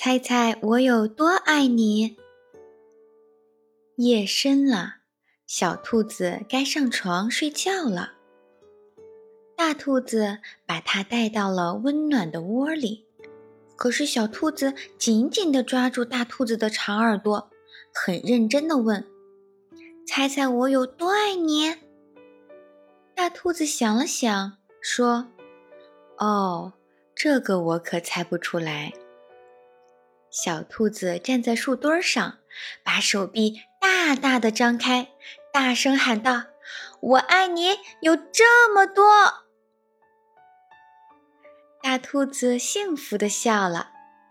猜猜我有多爱你？”夜深了，小兔子该上床睡觉了。大兔子把它带到了温暖的窝里，可是小兔子紧紧地抓住大兔子的长耳朵，很认真地问：“猜猜我有多爱你？”大兔子想了想，说：“哦，这个我可猜不出来。”小兔子站在树墩上，把手臂大大的张开，大声喊道：“我爱你有这么多！”大兔子幸福的笑了，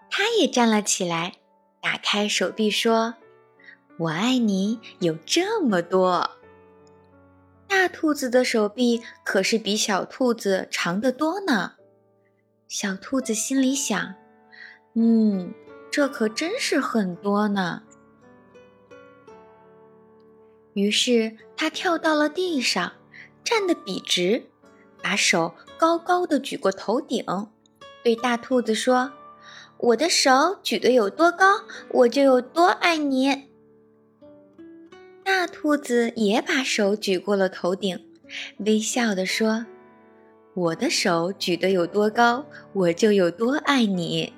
它也站了起来，打开手臂说：“我爱你有这么多。”大兔子的手臂可是比小兔子长得多呢。小兔子心里想：“嗯，这可真是很多呢。”于是它跳到了地上，站得笔直。把手高高的举过头顶，对大兔子说：“我的手举得有多高，我就有多爱你。”大兔子也把手举过了头顶，微笑地说：“我的手举得有多高，我就有多爱你。”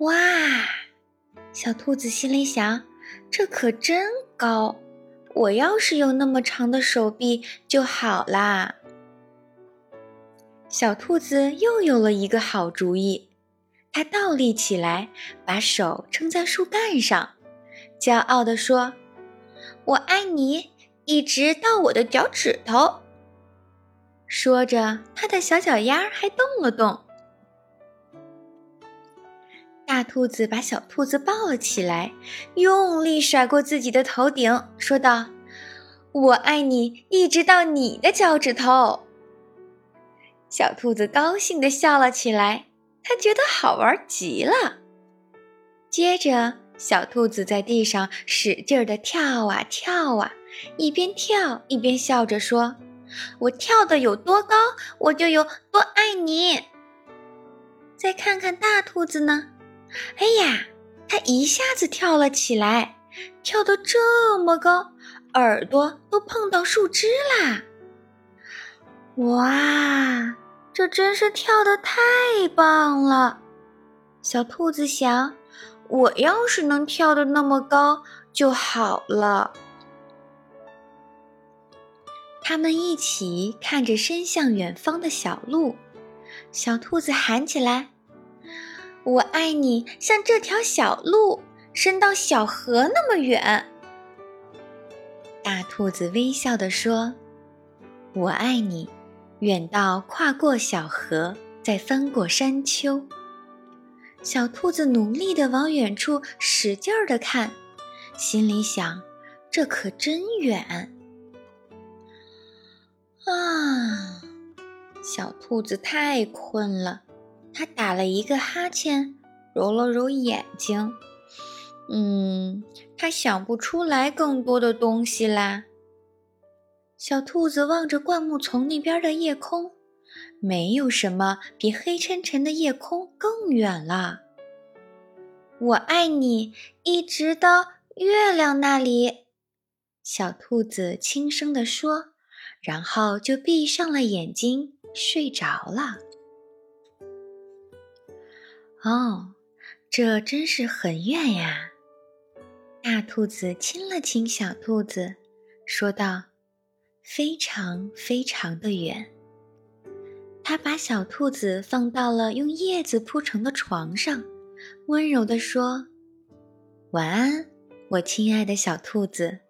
哇！小兔子心里想：“这可真高，我要是有那么长的手臂就好啦。”小兔子又有了一个好主意，它倒立起来，把手撑在树干上，骄傲地说：“我爱你，一直到我的脚趾头。”说着，它的小脚丫还动了动。大兔子把小兔子抱了起来，用力甩过自己的头顶，说道：“我爱你，一直到你的脚趾头。”小兔子高兴地笑了起来，它觉得好玩极了。接着，小兔子在地上使劲地跳啊跳啊，一边跳一边笑着说：“我跳得有多高，我就有多爱你。”再看看大兔子呢？哎呀，它一下子跳了起来，跳得这么高，耳朵都碰到树枝啦！哇！这真是跳得太棒了，小兔子想：“我要是能跳得那么高就好了。”他们一起看着伸向远方的小路，小兔子喊起来：“我爱你，像这条小路伸到小河那么远。”大兔子微笑地说：“我爱你。”远到跨过小河，再翻过山丘。小兔子努力地往远处使劲儿地看，心里想：这可真远啊！小兔子太困了，它打了一个哈欠，揉了揉眼睛。嗯，它想不出来更多的东西啦。小兔子望着灌木丛那边的夜空，没有什么比黑沉沉的夜空更远了。我爱你，一直到月亮那里。小兔子轻声地说，然后就闭上了眼睛，睡着了。哦，这真是很远呀！大兔子亲了亲小兔子，说道。非常非常的远。他把小兔子放到了用叶子铺成的床上，温柔地说：“晚安，我亲爱的小兔子。”